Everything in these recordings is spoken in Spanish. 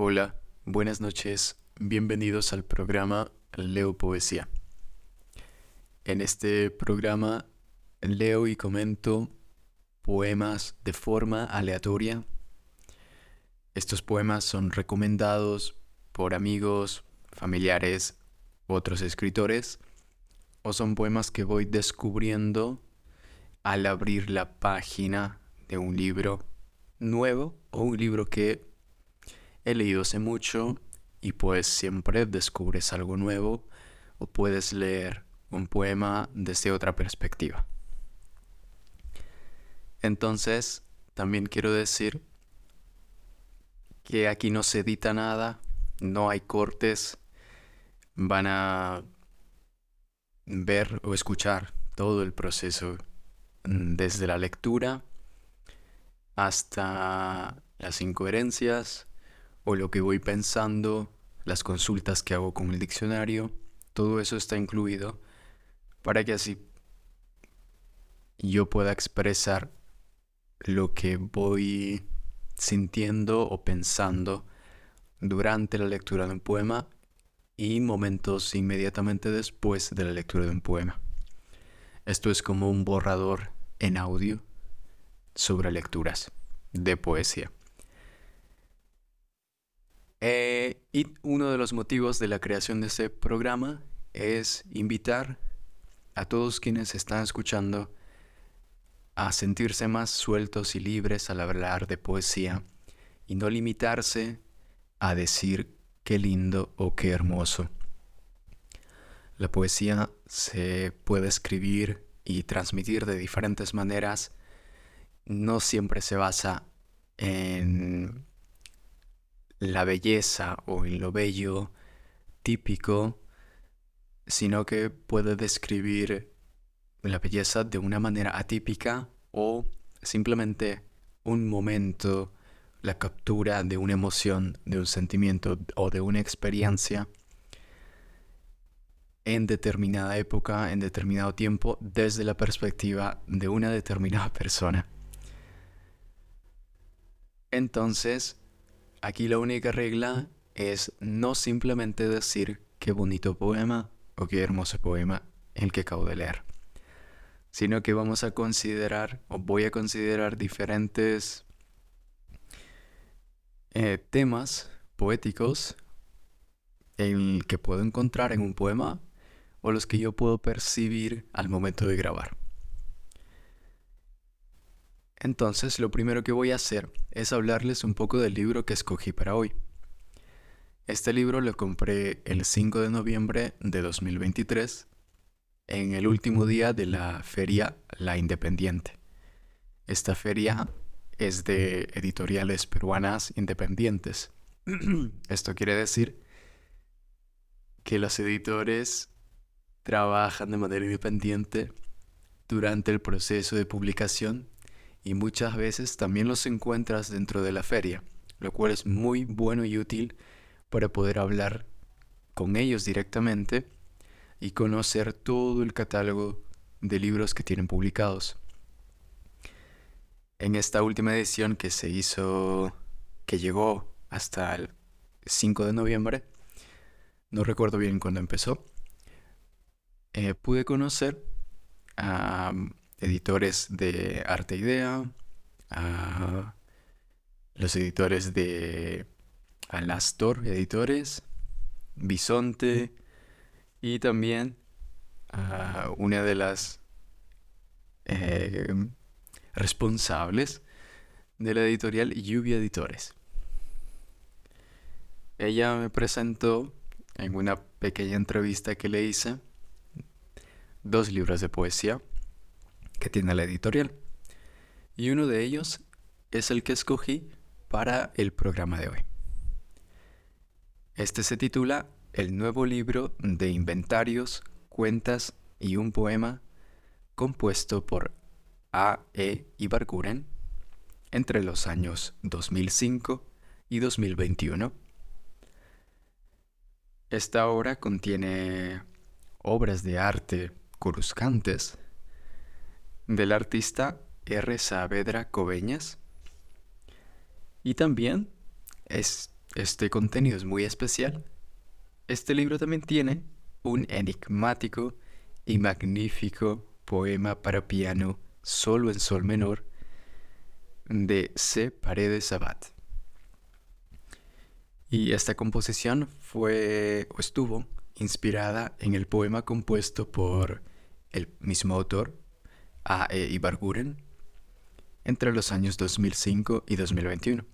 Hola, buenas noches, bienvenidos al programa Leo Poesía. En este programa leo y comento poemas de forma aleatoria. Estos poemas son recomendados por amigos, familiares, otros escritores, o son poemas que voy descubriendo al abrir la página de un libro nuevo o un libro que he leído hace mucho y pues siempre descubres algo nuevo o puedes leer un poema desde otra perspectiva. Entonces, también quiero decir que aquí no se edita nada, no hay cortes, van a ver o escuchar todo el proceso mm, desde la lectura hasta las incoherencias o lo que voy pensando, las consultas que hago con el diccionario, todo eso está incluido para que así yo pueda expresar lo que voy sintiendo o pensando durante la lectura de un poema y momentos inmediatamente después de la lectura de un poema. Esto es como un borrador en audio sobre lecturas de poesía. Eh, y uno de los motivos de la creación de este programa es invitar a todos quienes están escuchando a sentirse más sueltos y libres al hablar de poesía y no limitarse a decir qué lindo o qué hermoso. La poesía se puede escribir y transmitir de diferentes maneras. No siempre se basa en la belleza o en lo bello típico, sino que puede describir la belleza de una manera atípica o simplemente un momento, la captura de una emoción, de un sentimiento o de una experiencia en determinada época, en determinado tiempo, desde la perspectiva de una determinada persona. Entonces, aquí la única regla es no simplemente decir qué bonito poema o qué hermoso poema el que acabo de leer sino que vamos a considerar o voy a considerar diferentes eh, temas poéticos el que puedo encontrar en un poema o los que yo puedo percibir al momento de grabar. Entonces, lo primero que voy a hacer es hablarles un poco del libro que escogí para hoy. Este libro lo compré el 5 de noviembre de 2023 en el último día de la feria La Independiente. Esta feria es de editoriales peruanas independientes. Esto quiere decir que los editores trabajan de manera independiente durante el proceso de publicación y muchas veces también los encuentras dentro de la feria, lo cual es muy bueno y útil para poder hablar con ellos directamente y conocer todo el catálogo de libros que tienen publicados. En esta última edición que se hizo, que llegó hasta el 5 de noviembre, no recuerdo bien cuándo empezó, eh, pude conocer a editores de Arte Idea, a los editores de Alastor Editores, Bisonte, y también a una de las eh, responsables de la editorial Lluvia Editores. Ella me presentó en una pequeña entrevista que le hice dos libros de poesía que tiene la editorial. Y uno de ellos es el que escogí para el programa de hoy. Este se titula el nuevo libro de inventarios, cuentas y un poema compuesto por A. E. Ibarguren entre los años 2005 y 2021. Esta obra contiene obras de arte coruscantes del artista R. Saavedra Coveñas y también es este contenido es muy especial, este libro también tiene un enigmático y magnífico poema para piano solo en sol menor de C. Paredes Abad. Y esta composición fue o estuvo inspirada en el poema compuesto por el mismo autor, A. E. Ibarguren, entre los años 2005 y 2021.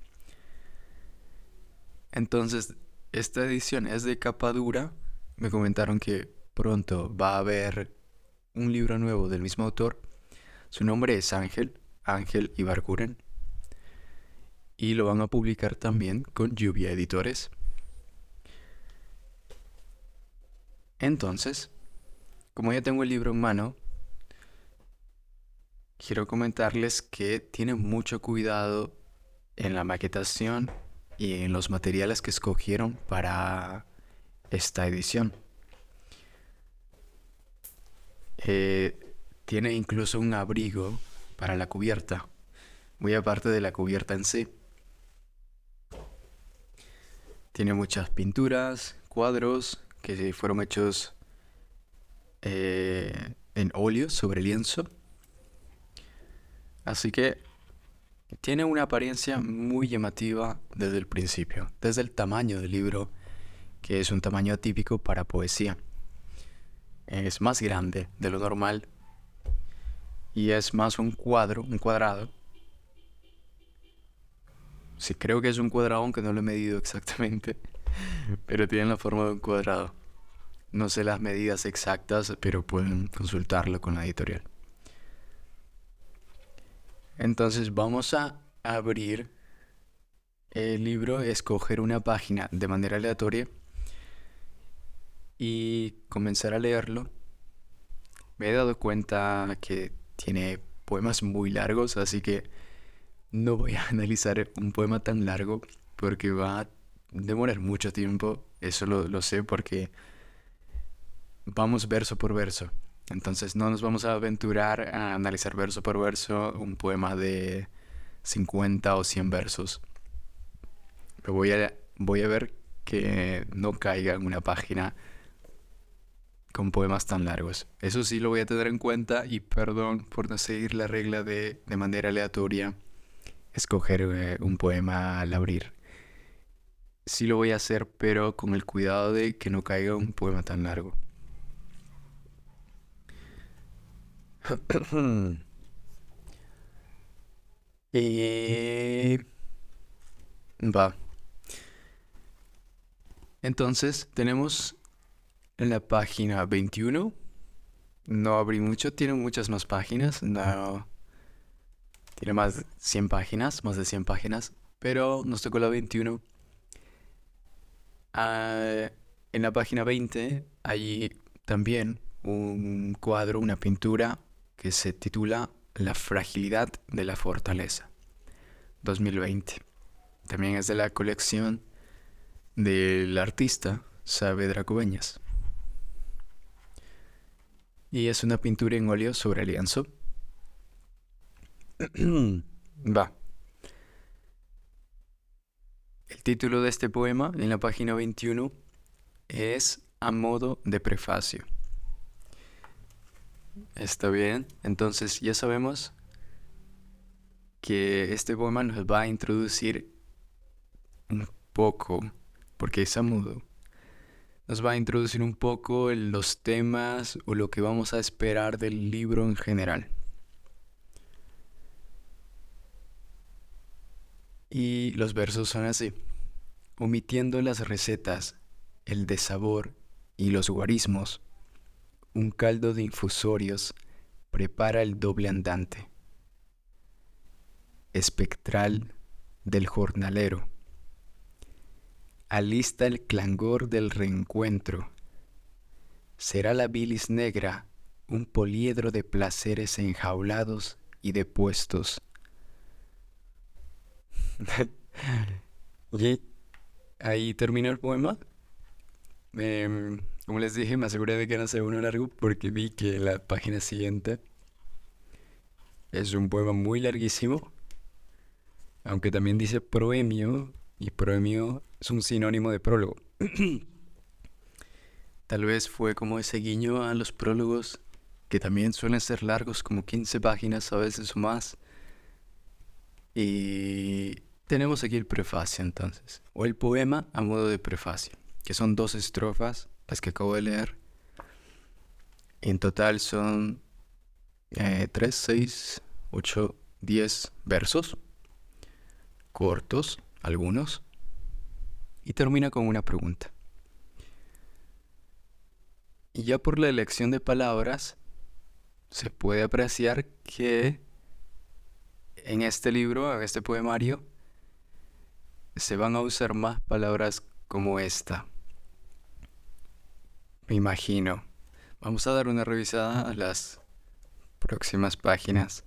Entonces, esta edición es de capa dura. Me comentaron que pronto va a haber un libro nuevo del mismo autor. Su nombre es Ángel, Ángel Ibarguren. Y lo van a publicar también con Lluvia Editores. Entonces, como ya tengo el libro en mano, quiero comentarles que tiene mucho cuidado en la maquetación y en los materiales que escogieron para esta edición. Eh, tiene incluso un abrigo para la cubierta, muy aparte de la cubierta en sí. Tiene muchas pinturas, cuadros que fueron hechos eh, en óleo sobre lienzo. Así que tiene una apariencia muy llamativa desde el principio, desde el tamaño del libro, que es un tamaño atípico para poesía. Es más grande de lo normal y es más un cuadro, un cuadrado. Sí, creo que es un cuadrado, aunque no lo he medido exactamente, pero tiene la forma de un cuadrado. No sé las medidas exactas, pero pueden consultarlo con la editorial. Entonces vamos a abrir el libro, escoger una página de manera aleatoria y comenzar a leerlo. Me he dado cuenta que tiene poemas muy largos, así que no voy a analizar un poema tan largo porque va a demorar mucho tiempo. Eso lo, lo sé porque vamos verso por verso. Entonces no nos vamos a aventurar a analizar verso por verso un poema de 50 o 100 versos. Voy a, voy a ver que no caiga en una página con poemas tan largos. Eso sí lo voy a tener en cuenta y perdón por no seguir la regla de de manera aleatoria escoger eh, un poema al abrir. Sí lo voy a hacer, pero con el cuidado de que no caiga un poema tan largo. y... Va. Entonces tenemos en la página 21. No abrí mucho, tiene muchas más páginas. No. Tiene más de 100 páginas, más de 100 páginas. Pero nos tocó la 21. Ah, en la página 20 hay también un cuadro, una pintura que se titula La fragilidad de la fortaleza 2020. También es de la colección del artista Saavedra Cubeñas. Y es una pintura en óleo sobre lienzo. Va. El título de este poema en la página 21 es A modo de prefacio. Está bien, entonces ya sabemos que este poema nos va a introducir un poco, porque es a nos va a introducir un poco en los temas o lo que vamos a esperar del libro en general. Y los versos son así, omitiendo las recetas, el desabor y los guarismos un caldo de infusorios prepara el doble andante. Espectral del jornalero. Alista el clangor del reencuentro. Será la bilis negra un poliedro de placeres enjaulados y depuestos. y ahí termina el poema. Em, como les dije, me aseguré de que no sea uno largo porque vi que la página siguiente es un poema muy larguísimo, aunque también dice proemio y proemio es un sinónimo de prólogo. Tal vez fue como ese guiño a los prólogos, que también suelen ser largos, como 15 páginas a veces o más. Y tenemos aquí el prefacio entonces, o el poema a modo de prefacio, que son dos estrofas, las que acabo de leer. En total son 3, 6, 8, 10 versos, cortos algunos, y termina con una pregunta. Y ya por la elección de palabras, se puede apreciar que en este libro, en este poemario, se van a usar más palabras como esta. Me imagino. Vamos a dar una revisada a las próximas páginas.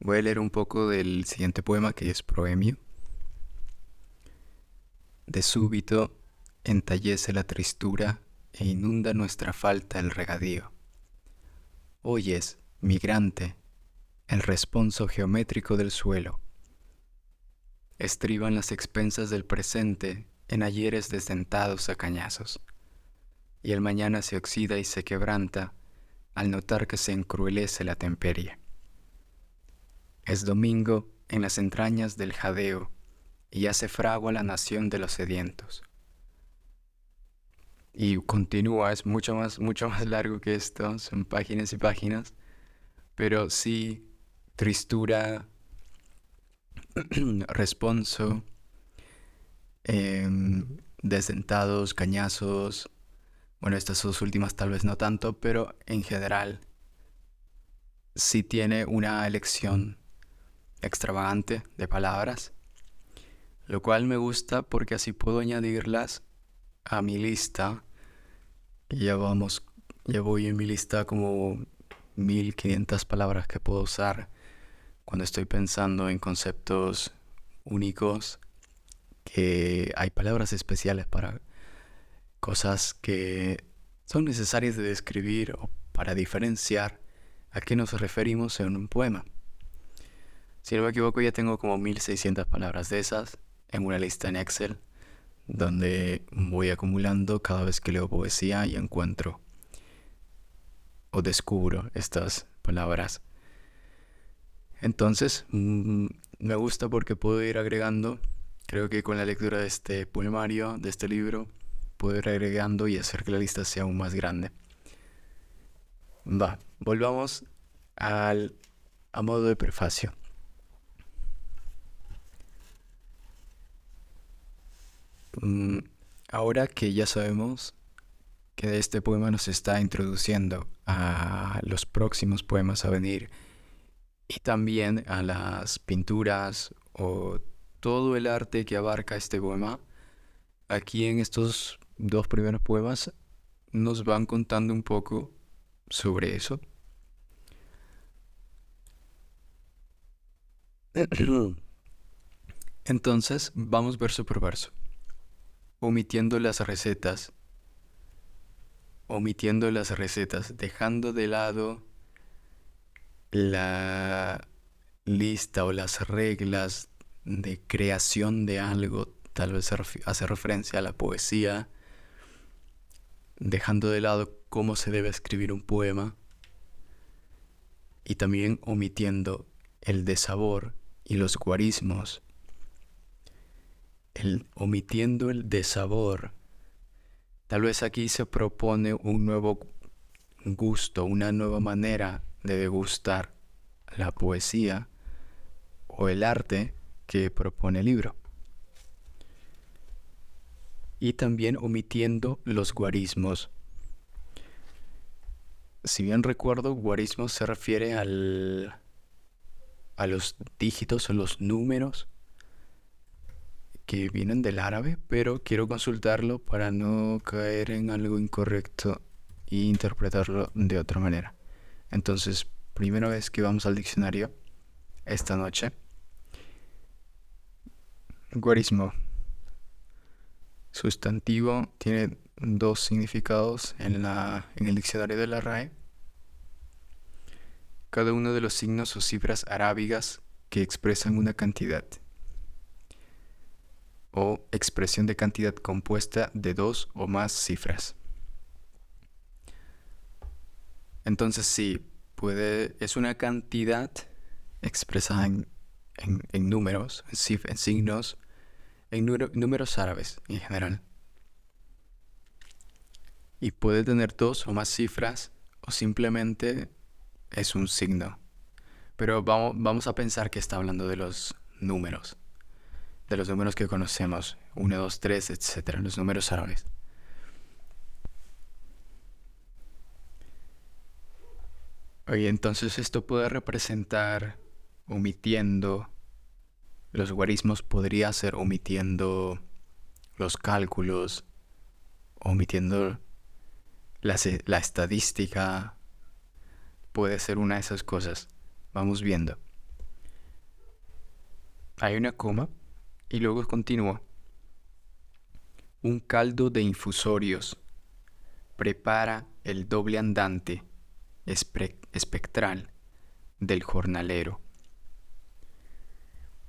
Voy a leer un poco del siguiente poema que es Proemio. De súbito entallece la tristura e inunda nuestra falta el regadío. Oyes, migrante, el responso geométrico del suelo. Estriban las expensas del presente en ayeres desdentados a cañazos, y el mañana se oxida y se quebranta al notar que se encruelece la temperie. Es domingo en las entrañas del jadeo y hace fragua la nación de los sedientos. Y continúa, es mucho más, mucho más largo que esto, son páginas y páginas, pero sí, tristura, responso, em, desdentados, cañazos, bueno, estas dos últimas tal vez no tanto, pero en general sí tiene una elección extravagante de palabras, lo cual me gusta porque así puedo añadirlas a mi lista. Ya vamos, ya voy en mi lista como 1500 palabras que puedo usar cuando estoy pensando en conceptos únicos, que hay palabras especiales para cosas que son necesarias de describir o para diferenciar a qué nos referimos en un poema. Si no me equivoco, ya tengo como 1600 palabras de esas en una lista en Excel, donde voy acumulando cada vez que leo poesía y encuentro o descubro estas palabras. Entonces, mm, me gusta porque puedo ir agregando, creo que con la lectura de este poemario, de este libro, puedo ir agregando y hacer que la lista sea aún más grande. Va, volvamos al, a modo de prefacio. Mm, ahora que ya sabemos que este poema nos está introduciendo a los próximos poemas a venir y también a las pinturas o todo el arte que abarca este poema, aquí en estos dos primeros poemas nos van contando un poco sobre eso. Entonces, vamos verso por verso, omitiendo las recetas, omitiendo las recetas, dejando de lado la lista o las reglas de creación de algo, tal vez hace referencia a la poesía, dejando de lado cómo se debe escribir un poema y también omitiendo el desabor y los guarismos, el, omitiendo el desabor. Tal vez aquí se propone un nuevo gusto, una nueva manera de degustar la poesía o el arte que propone el libro y también omitiendo los guarismos. Si bien recuerdo, guarismo se refiere al, a los dígitos o los números que vienen del árabe, pero quiero consultarlo para no caer en algo incorrecto e interpretarlo de otra manera. Entonces, primera vez que vamos al diccionario esta noche. Guarismo Sustantivo tiene dos significados en, la, en el diccionario de la RAE. Cada uno de los signos o cifras arábigas que expresan una cantidad. o expresión de cantidad compuesta de dos o más cifras. Entonces sí, puede, es una cantidad expresada en, números, en, signos, en números árabes en general. Y puede tener dos o más cifras o simplemente es un signo. Pero vamos, vamos a pensar que está hablando de los números, de los números que conocemos, 1, 2, 3, etcétera, los números árabes. Oye, entonces esto puede representar omitiendo los guarismos, podría ser omitiendo los cálculos, omitiendo la, la estadística, puede ser una de esas cosas. Vamos viendo. Hay una coma y luego continúa. Un caldo de infusorios prepara el doble andante espectral del jornalero.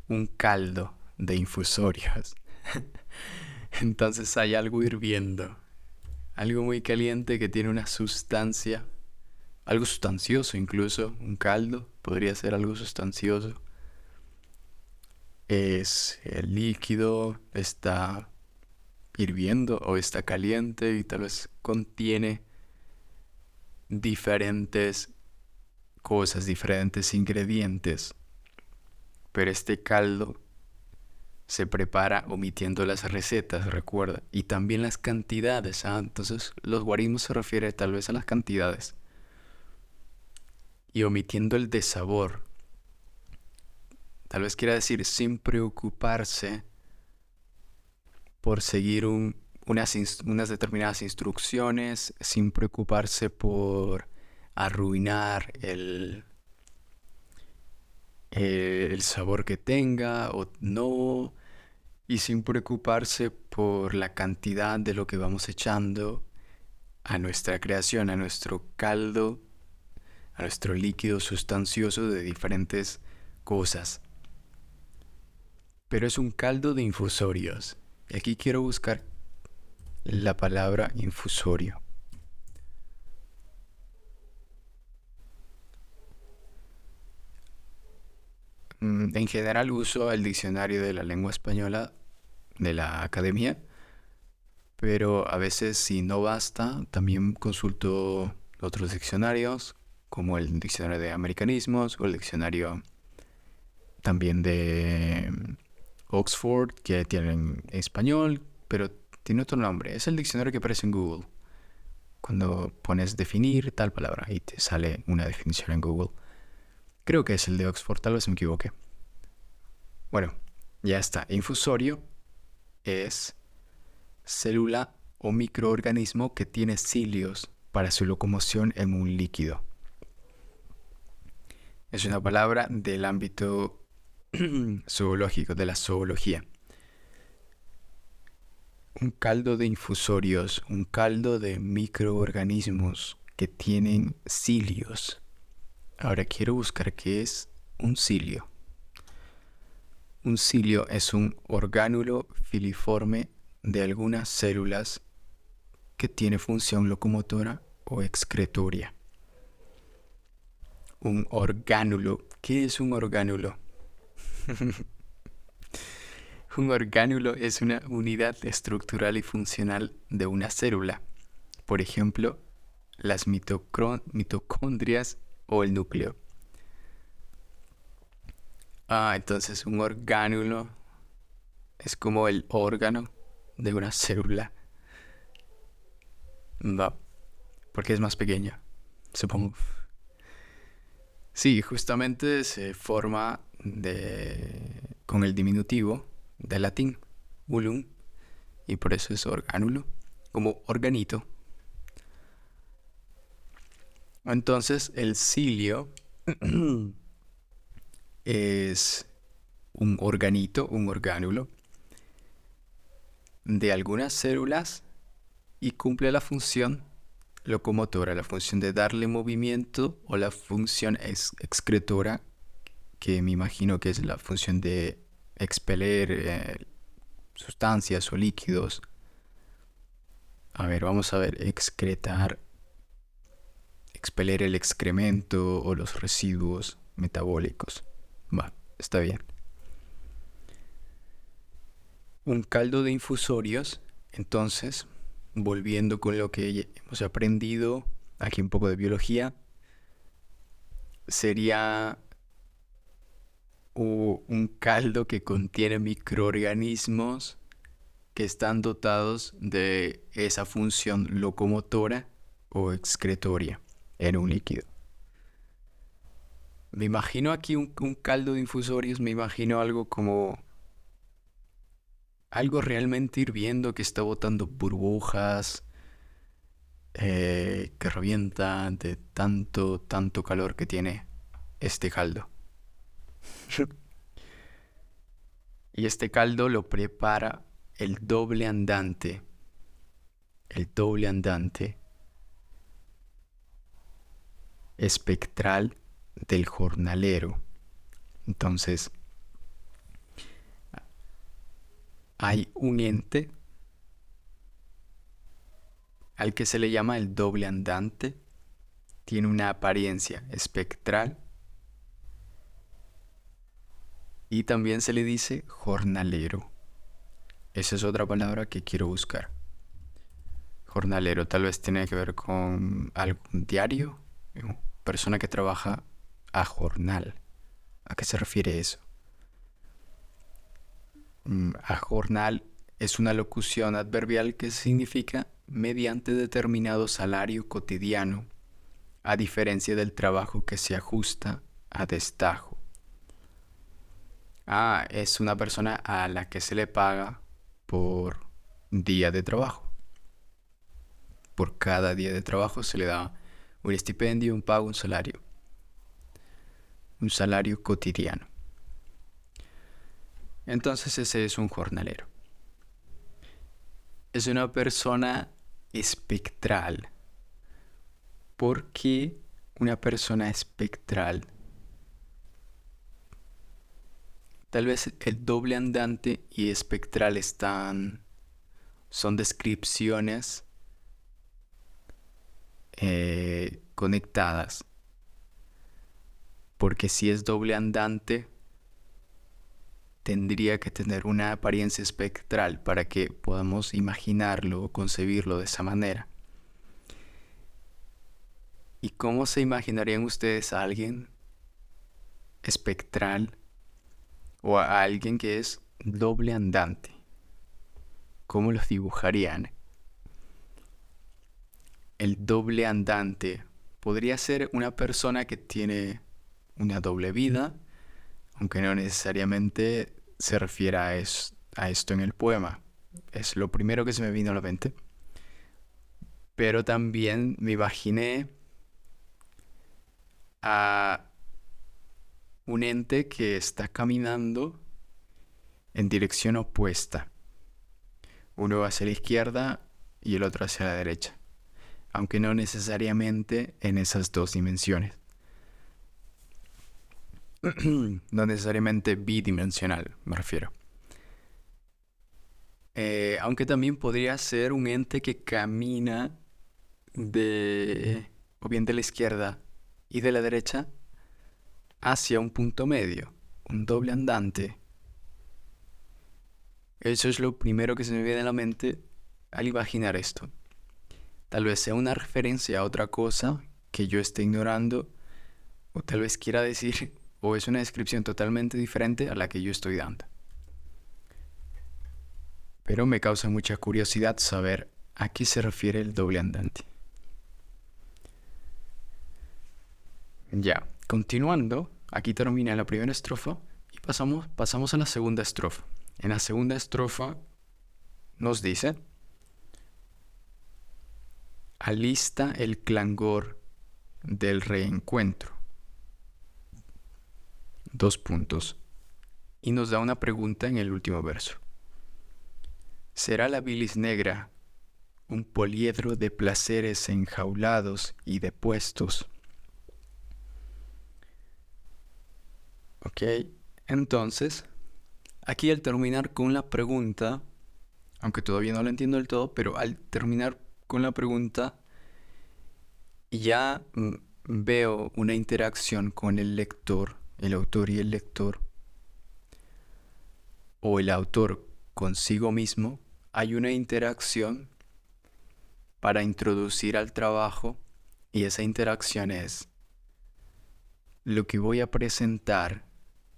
Un caldo de infusorios. Entonces hay algo hirviendo, algo muy caliente que tiene una sustancia, algo sustancioso incluso, un caldo podría ser algo sustancioso. Es el líquido, está hirviendo o está caliente y tal vez contiene diferentes cosas, diferentes ingredientes. Pero este caldo se prepara omitiendo las recetas, recuerda, y también las cantidades. ¿ah? Entonces, los guarismos se refiere tal vez a las cantidades. Y omitiendo el desabor. Tal vez quiera decir sin preocuparse por seguir un unas, unas determinadas instrucciones sin preocuparse por arruinar el, el sabor que tenga o no y sin preocuparse por la cantidad de lo que vamos echando a nuestra creación, a nuestro caldo, a nuestro líquido sustancioso de diferentes cosas. Pero es un caldo de infusorios. Y aquí quiero buscar la palabra infusorio. En general uso el diccionario de la lengua española de la academia, pero a veces si no basta, también consulto otros diccionarios, como el diccionario de americanismos o el diccionario también de Oxford, que tienen español, pero tiene otro nombre. Es el diccionario que aparece en Google. Cuando pones definir tal palabra y te sale una definición en Google. Creo que es el de Oxford, tal vez me equivoque. Bueno, ya está. Infusorio es célula o microorganismo que tiene cilios para su locomoción en un líquido. Es una palabra del ámbito zoológico, de la zoología un caldo de infusorios, un caldo de microorganismos que tienen cilios. Ahora quiero buscar qué es un cilio. Un cilio es un orgánulo filiforme de algunas células que tiene función locomotora o excretoria. Un orgánulo. ¿Qué es un orgánulo? Un orgánulo es una unidad estructural y funcional de una célula. Por ejemplo, las mitocondrias o el núcleo. Ah, entonces un orgánulo es como el órgano de una célula. Va, porque es más pequeño, supongo. Sí, justamente se forma de, con el diminutivo de latín, ulum, y por eso es orgánulo, como organito. Entonces el cilio es un organito, un orgánulo de algunas células y cumple la función locomotora, la función de darle movimiento o la función excretora, que me imagino que es la función de expeler eh, sustancias o líquidos. A ver, vamos a ver, excretar, expeler el excremento o los residuos metabólicos. Va, está bien. Un caldo de infusorios, entonces, volviendo con lo que hemos aprendido, aquí un poco de biología, sería un caldo que contiene microorganismos que están dotados de esa función locomotora o excretoria en un líquido. Me imagino aquí un, caldo de infusorios, me imagino algo como algo realmente hirviendo que está botando burbujas, eh, que revienta de tanto, tanto calor que tiene este caldo. y este caldo lo prepara el doble andante. El doble andante espectral del jornalero. Entonces, hay un ente al que se le llama el doble andante. Tiene una apariencia espectral y también se le dice jornalero. Esa es otra palabra que quiero buscar. Jornalero tal vez tiene que ver con algún diario, persona que trabaja a jornal. ¿A qué se refiere eso? Mm, a jornal es una locución adverbial que significa mediante determinado salario cotidiano, a diferencia del trabajo que se ajusta a destajo. Ah, es una persona a la que se le paga por día de trabajo. Por cada día de trabajo se le da un estipendio, un pago, un salario. Un salario cotidiano. Entonces ese es un jornalero. Es una persona espectral. ¿Por qué una persona espectral? Tal vez el doble andante y espectral están. son descripciones eh, conectadas. Porque si es doble andante, tendría que tener una apariencia espectral para que podamos imaginarlo o concebirlo de esa manera. ¿Y cómo se imaginarían ustedes a alguien espectral? o a alguien que es doble andante. ¿Cómo los dibujarían? El doble andante podría ser una persona que tiene una doble vida, aunque no necesariamente se refiera a, a esto en el poema. Es lo primero que se me vino a la mente. Pero también me imaginé a un ente que está caminando en dirección opuesta. Uno hacia la izquierda y el otro hacia la derecha, aunque no necesariamente en esas dos dimensiones. no necesariamente bidimensional, me refiero. Eh, aunque también podría ser un ente que camina de o bien de la izquierda y de la derecha hacia un punto medio, un doble andante. Eso es lo primero que se me viene a la mente al imaginar esto. Tal vez sea una referencia a otra cosa que yo esté ignorando, o tal vez quiera decir, o es una descripción totalmente diferente a la que yo estoy dando. Pero me causa mucha curiosidad saber a qué se refiere el doble andante. Ya, continuando, Aquí termina la primera estrofa y pasamos, pasamos a la segunda estrofa. En la segunda estrofa nos dice, alista el clangor del reencuentro. Dos puntos. Y nos da una pregunta en el último verso. ¿Será la bilis negra un poliedro de placeres enjaulados y depuestos? Ok, entonces Aquí al terminar con la pregunta, aunque todavía no lo entiendo del todo, pero al terminar con la pregunta, ya mm, veo una interacción con el lector, el autor y el lector, o el autor consigo mismo, hay una interacción para introducir al trabajo y esa interacción es lo que voy a presentar,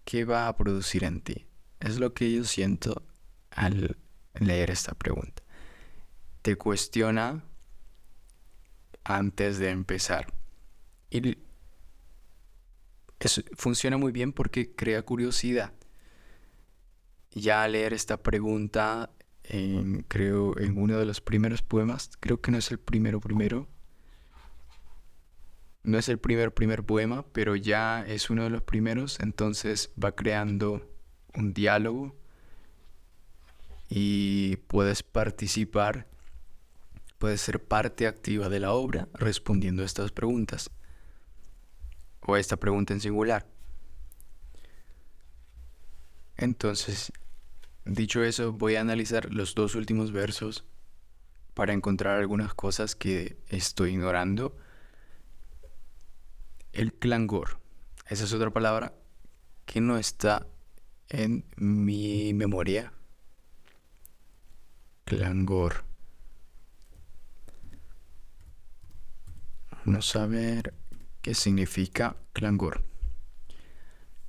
¿qué va a producir en ti? Es lo que yo siento al leer esta pregunta. Te cuestiona antes de empezar. Y funciona muy bien porque crea curiosidad. Ya leer esta pregunta, creo en uno de los primeros poemas, creo que no es el primero primero, no es el primer primer poema, pero ya es uno de los primeros, entonces va creando un diálogo y puedes participar, puedes ser parte activa de la obra respondiendo a estas preguntas o a esta pregunta en singular. Entonces, dicho eso, voy a analizar los dos últimos versos para encontrar algunas cosas que estoy ignorando el clangor. Esa es otra palabra que no está en mi memoria. Clangor. No saber qué significa clangor.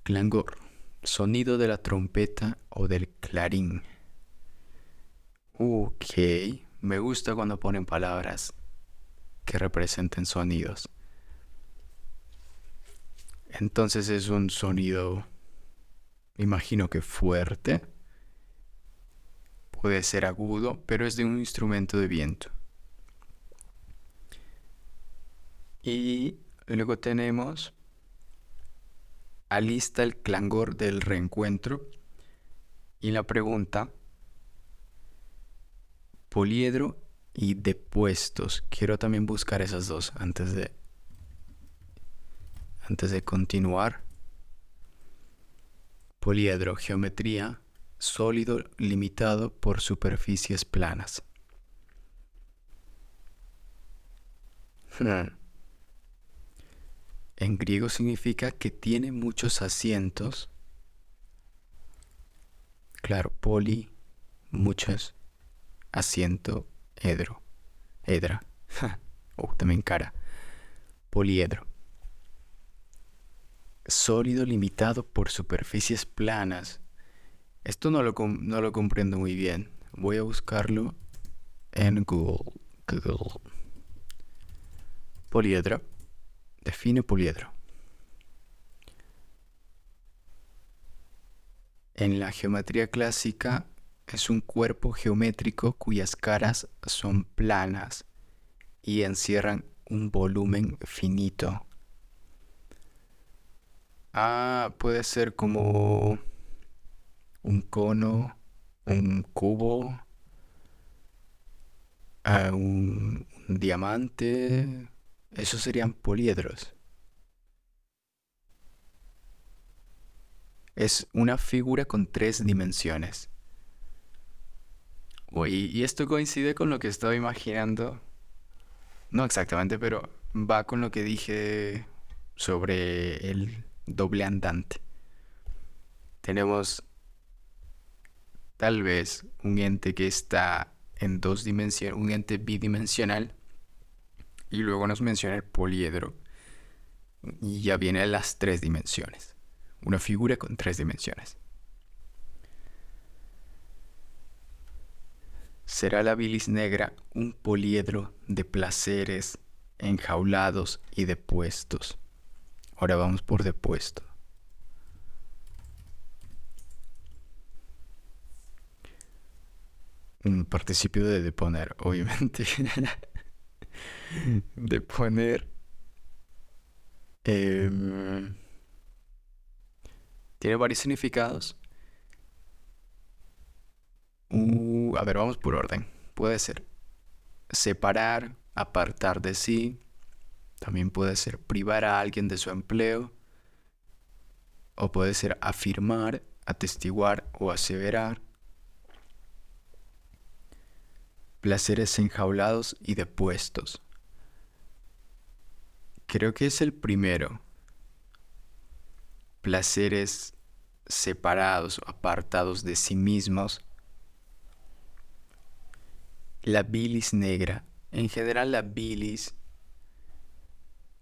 Clangor. Sonido de la trompeta o del clarín. Ok. Me gusta cuando ponen palabras que representen sonidos. Entonces es un sonido, imagino que fuerte. Puede ser agudo, pero es de un instrumento de viento. Y luego tenemos alista el clangor del reencuentro. Y la pregunta, poliedro y depuestos. Quiero también buscar esas dos antes de antes de continuar, poliedro, geometría, sólido limitado por superficies planas. En griego significa que tiene muchos asientos. Claro, poli, muchos, asiento, edro, edra. oh, también cara. Poliedro sólido limitado por superficies planas. Esto no lo, no lo comprendo muy bien. Voy a buscarlo en Google. Google. Poliedro. Define poliedro. En la geometría clásica es un cuerpo geométrico cuyas caras son planas y encierran un volumen finito Ah, puede ser como un cono, un cubo, ah, un, diamante. Esos serían poliedros. Es una figura con tres dimensiones. y esto coincide con lo que estaba imaginando. No exactamente, pero va con lo que dije sobre el doble andante. Tenemos tal vez un ente que está en dos dimensiones, un ente bidimensional, y luego nos menciona el poliedro, y ya viene las tres dimensiones, una figura con tres dimensiones. Será la bilis negra un poliedro de placeres enjaulados y depuestos Ahora vamos por depuesto. Un participio de deponer, obviamente. deponer. Em, tiene varios significados. Uh, a ver, vamos por orden. Puede ser separar, apartar de sí, también puede ser privar a alguien de su empleo. O puede ser afirmar, atestiguar o aseverar, placeres enjaulados y depuestos. Creo que es el primero. Placeres separados apartados de sí mismos. La bilis negra. En general la bilis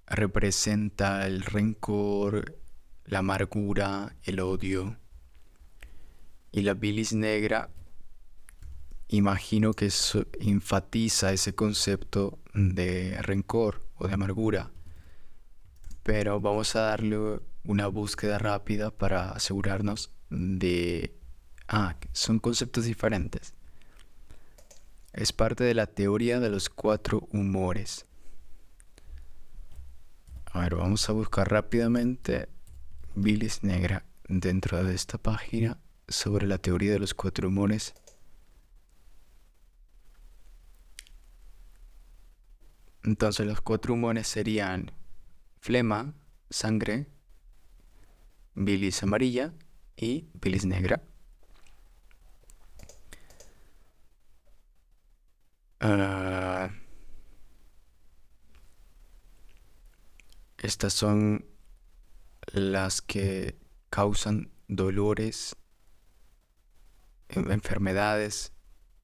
representa el rencor, la amargura, el odio. Y la bilis negra, imagino que enfatiza ese concepto de rencor o de amargura. Pero vamos a darle una búsqueda rápida para asegurarnos de... Ah, son conceptos diferentes. Es parte de la teoría de los cuatro humores. A ver, vamos a buscar rápidamente bilis negra dentro de esta página sobre la teoría de los cuatro humores. Entonces los cuatro humores serían flema, sangre, bilis amarilla y bilis negra. Ah, Estas son las que causan dolores, enfermedades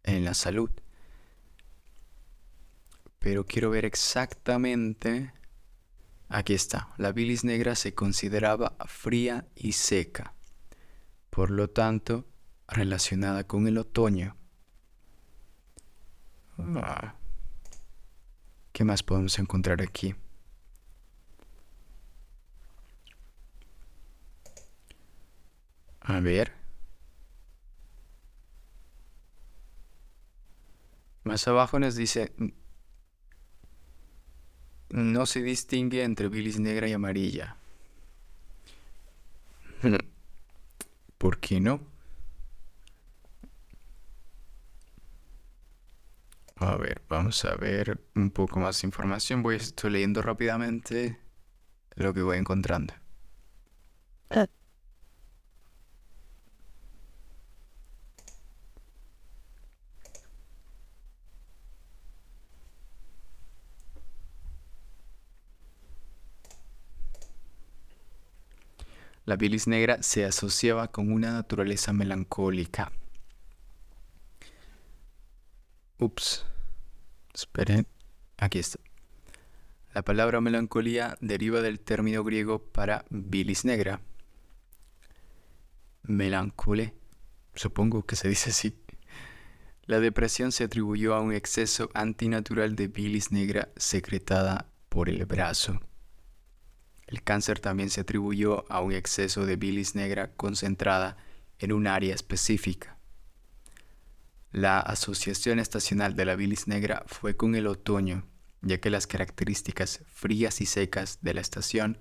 en la salud. Pero quiero ver exactamente... Aquí está. La bilis negra se consideraba fría y seca. Por lo tanto, relacionada con el otoño. Ah. ¿Qué más podemos encontrar aquí? A ver. Más abajo nos dice, no se distingue entre bilis negra y amarilla. ¿Por qué no? A ver, vamos a ver un poco más de información. Voy, estoy leyendo rápidamente lo que voy encontrando. La bilis negra se asociaba con una naturaleza melancólica. Ups. Esperen. Aquí está. La palabra melancolía deriva del término griego para bilis negra. Melancole. Supongo que se dice así. La depresión se atribuyó a un exceso antinatural de bilis negra secretada por el brazo. El cáncer también se atribuyó a un exceso de bilis negra concentrada en un área específica. La asociación estacional de la bilis negra fue con el otoño, ya que las características frías y secas de la estación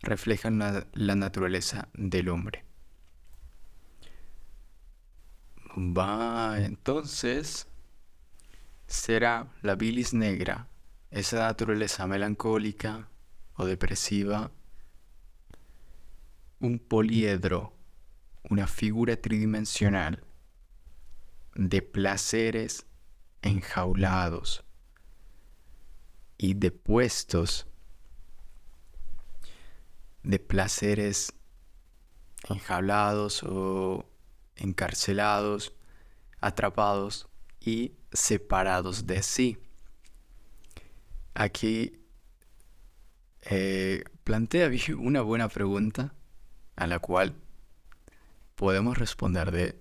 reflejan la, naturaleza del hombre. Va, entonces, será la bilis negra, esa naturaleza melancólica, o depresiva, un poliedro, una figura tridimensional de placeres enjaulados y depuestos de placeres enjaulados o encarcelados, atrapados y separados de sí. Aquí eh, plantea una buena pregunta a la cual podemos responder de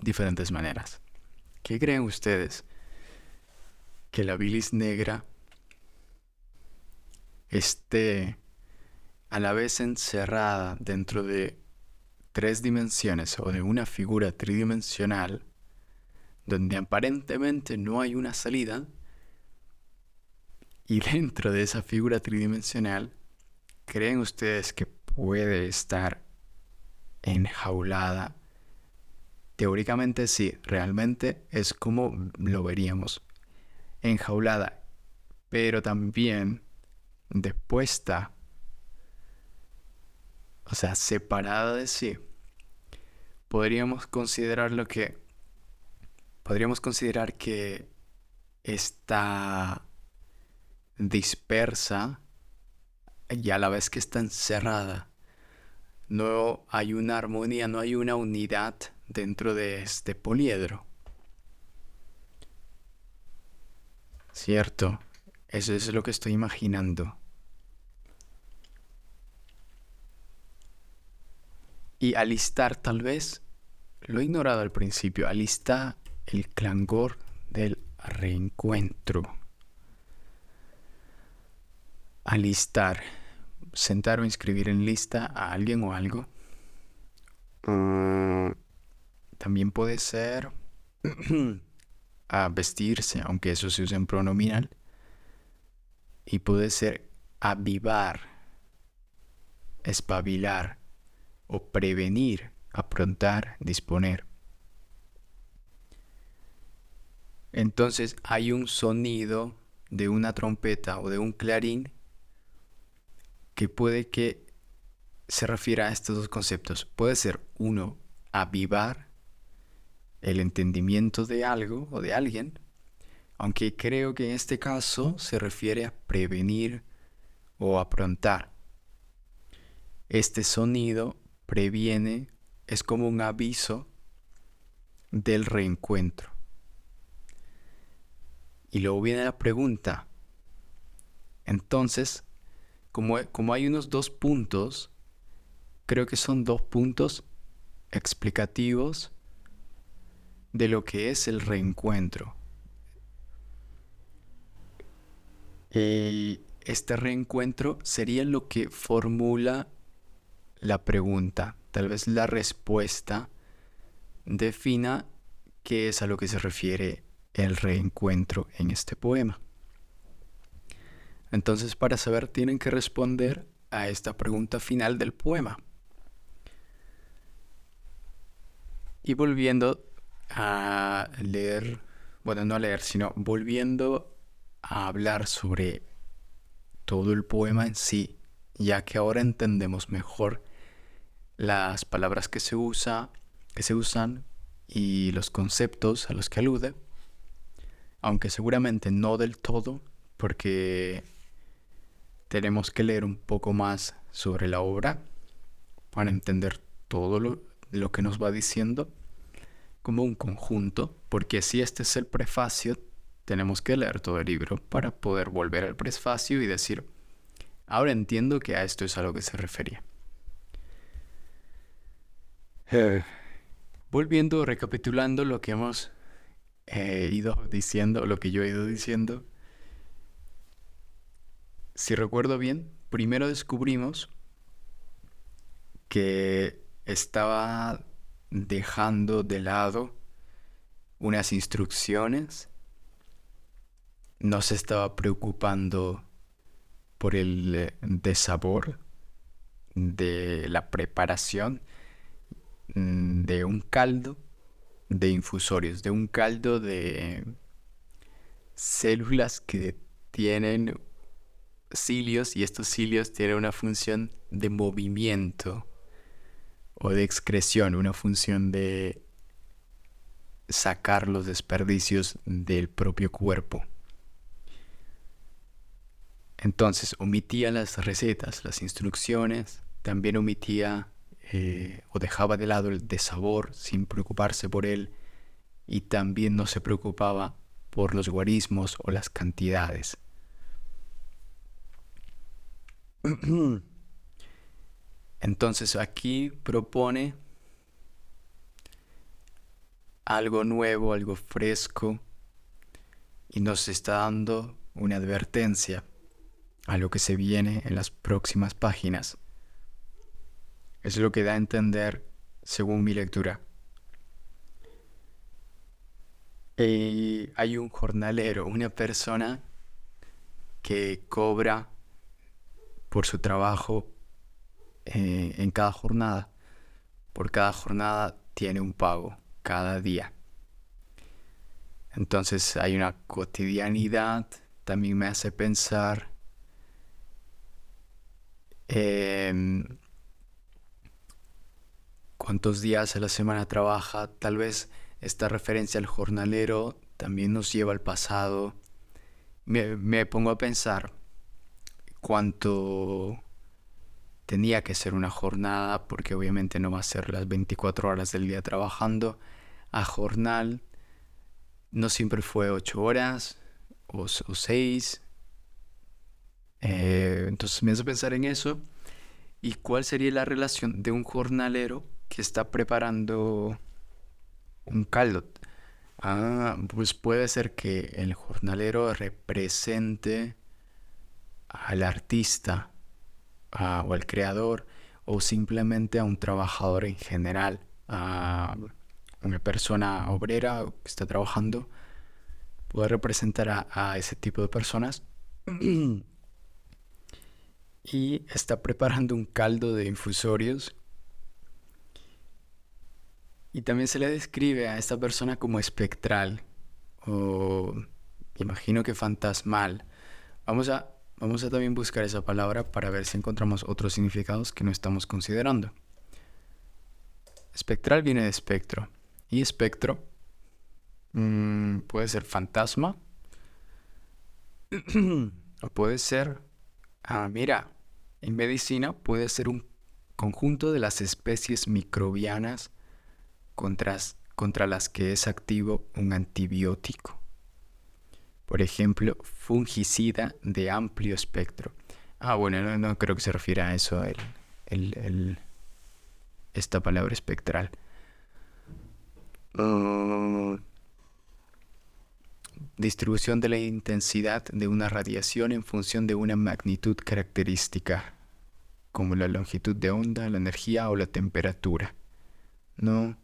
diferentes maneras. ¿Qué creen ustedes? Que la bilis negra esté a la vez encerrada dentro de tres dimensiones o de una figura tridimensional donde aparentemente no hay una salida y dentro de esa figura tridimensional, ¿creen ustedes que puede estar enjaulada? Teóricamente sí, realmente es como lo veríamos. Enjaulada, pero también depuesta, o sea, separada de sí. podríamos considerar lo que podríamos considerar que está dispersa y a la vez que está encerrada. No hay una armonía, no hay una unidad dentro de este poliedro. Cierto, eso es lo que estoy imaginando. Y alistar tal vez, lo he ignorado al principio, alista el clangor del reencuentro. Alistar, sentar o inscribir en lista a alguien o algo. Mm, también puede ser a vestirse, aunque eso se usa en pronominal. Y puede ser avivar, espabilar o prevenir, aprontar, disponer. Entonces hay un sonido de una trompeta o de un clarín que puede que se refiera a estos dos conceptos. Puede ser uno, avivar el entendimiento de algo o de alguien, aunque creo que en este caso se refiere a prevenir o aprontar. Este sonido previene, es como un aviso del reencuentro. Y luego viene la pregunta. Entonces, como, hay unos dos puntos, creo que son dos puntos explicativos de lo que es el reencuentro. Y este reencuentro sería lo que formula la pregunta. Tal vez la respuesta defina qué es a lo que se refiere el reencuentro en este poema. Entonces, para saber, tienen que responder a esta pregunta final del poema. Y volviendo a leer, bueno, no a leer, sino volviendo a hablar sobre todo el poema en sí, ya que ahora entendemos mejor las palabras que se usa, que se usan y los conceptos a los que alude aunque seguramente no del todo, porque tenemos que leer un poco más sobre la obra para entender todo lo, que nos va diciendo como un conjunto, porque si este es el prefacio, tenemos que leer todo el libro para poder volver al prefacio y decir, ahora entiendo que a esto es a lo que se refería. Eh, volviendo, recapitulando lo que hemos he ido diciendo, lo que yo he ido diciendo, si recuerdo bien, primero descubrimos que estaba dejando de lado unas instrucciones, no se estaba preocupando por el eh, desabor de la preparación mm, de un caldo de infusorios, de un caldo de células que tienen cilios y estos cilios tienen una función de movimiento o de excreción, una función de sacar los desperdicios del propio cuerpo. Entonces omitía las recetas, las instrucciones, también omitía eh, o dejaba de lado el desabor sin preocuparse por él y también no se preocupaba por los guarismos o las cantidades. Entonces aquí propone algo nuevo, algo fresco y nos está dando una advertencia a lo que se viene en las próximas páginas. Es lo que da a entender según mi lectura. Y hay un jornalero, una persona que cobra por su trabajo eh, en cada jornada. Por cada jornada tiene un pago, cada día. Entonces hay una cotidianidad, también me hace pensar cuántos días a la semana trabaja, tal vez esta referencia al jornalero también nos lleva al pasado. Me, me pongo a pensar cuánto tenía que ser una jornada, porque obviamente no va a ser las 24 horas del día trabajando, a jornal no siempre fue 8 horas o 6. Eh, entonces me hace pensar en eso. ¿Y cuál sería la relación de un jornalero que está preparando un caldo? Ah, pues puede ser que el jornalero represente al artista o al creador o simplemente a un trabajador en general, a una persona obrera que está trabajando, puede representar a, a ese tipo de personas. y está preparando un caldo de infusorios. Y también se le describe a esta persona como espectral o imagino que fantasmal. Vamos a Vamos a también buscar esa palabra para ver si encontramos otros significados que no estamos considerando. Espectral viene de espectro. Y espectro mm, puede ser fantasma. o puede ser, ah, mira, en medicina puede ser un conjunto de las especies microbianas contra, contra las que es activo un antibiótico. Por ejemplo, fungicida de amplio espectro. Ah, bueno, no, creo que se refiera a eso, el, esta palabra espectral. Uh, distribución de la intensidad de una radiación en función de una magnitud característica, como la longitud de onda, la energía o la temperatura. No,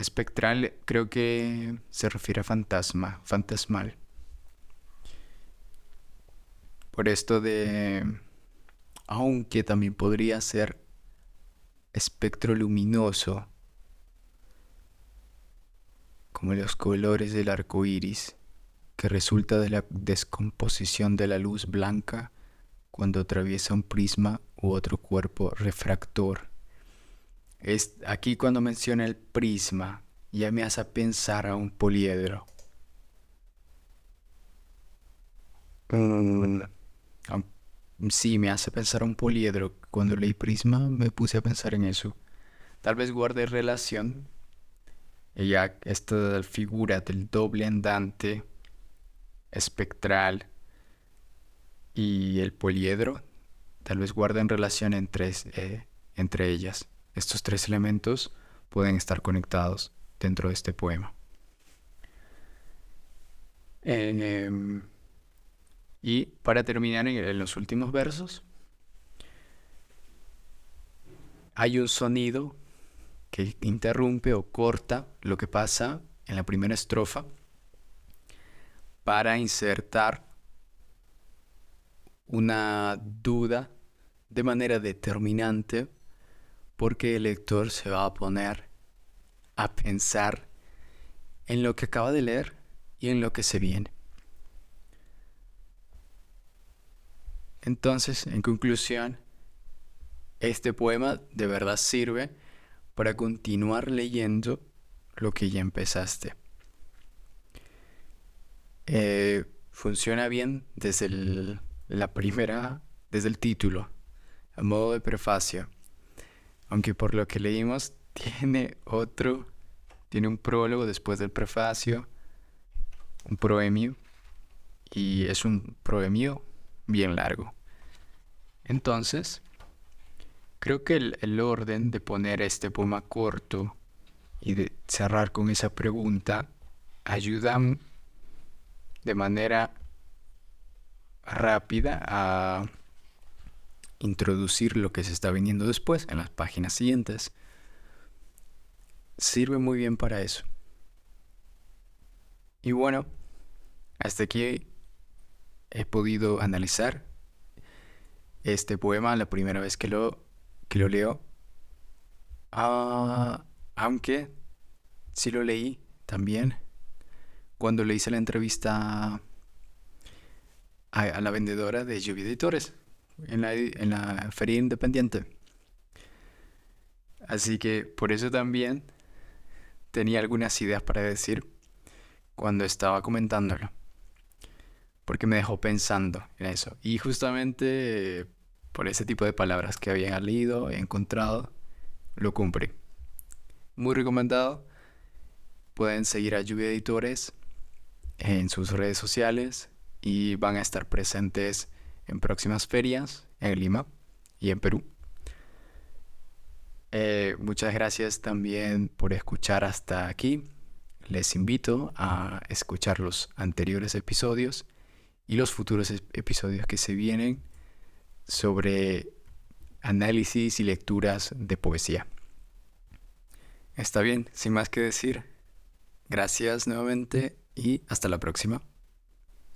Espectral creo que se refiere a fantasma, fantasmal. Por esto de... Aunque también podría ser espectro luminoso, como los colores del arco iris, que resulta de la descomposición de la luz blanca cuando atraviesa un prisma u otro cuerpo refractor es, aquí cuando menciona el prisma, ya me hace pensar a un poliedro. Mm. Sí, me hace pensar a un poliedro. Cuando leí prisma me puse a pensar en eso. Tal vez guarde relación. Ya esta figura del doble andante espectral y el poliedro, tal vez guarden relación entre, eh, entre ellas. Estos tres elementos pueden estar conectados dentro de este poema. Em, y para terminar en, los últimos versos, hay un sonido que interrumpe o corta lo que pasa en la primera estrofa para insertar una duda de manera determinante porque el lector se va a poner a pensar en lo que acaba de leer y en lo que se viene. Entonces, en conclusión, este poema de verdad sirve para continuar leyendo lo que ya empezaste. Eh, funciona bien desde la primera, desde el título, a modo de prefacio aunque por lo que leímos tiene otro, tiene un prólogo después del prefacio, un proemio, y es un proemio bien largo. Entonces, creo que el, orden de poner este poema corto y de cerrar con esa pregunta ayuda de manera rápida a introducir lo que se está viniendo después en las páginas siguientes, sirve muy bien para eso. Y bueno, hasta aquí he podido analizar este poema la primera vez que lo, que lo leo. Ah, aunque sí lo leí también cuando le hice la entrevista a, la vendedora de Lluvia Editores en la, Feria Independiente. Así que por eso también tenía algunas ideas para decir cuando estaba comentándolo. Porque me dejó pensando en eso. Y justamente por ese tipo de palabras que había leído, he encontrado, lo cumplí. Muy recomendado. Pueden seguir a Lluvia Editores en sus redes sociales y van a estar presentes en próximas ferias en Lima y en Perú. Eh, muchas gracias también por escuchar hasta aquí. Les invito a escuchar los anteriores episodios y los futuros episodios que se vienen sobre análisis y lecturas de poesía. Está bien, sin más que decir. Gracias nuevamente y hasta la próxima.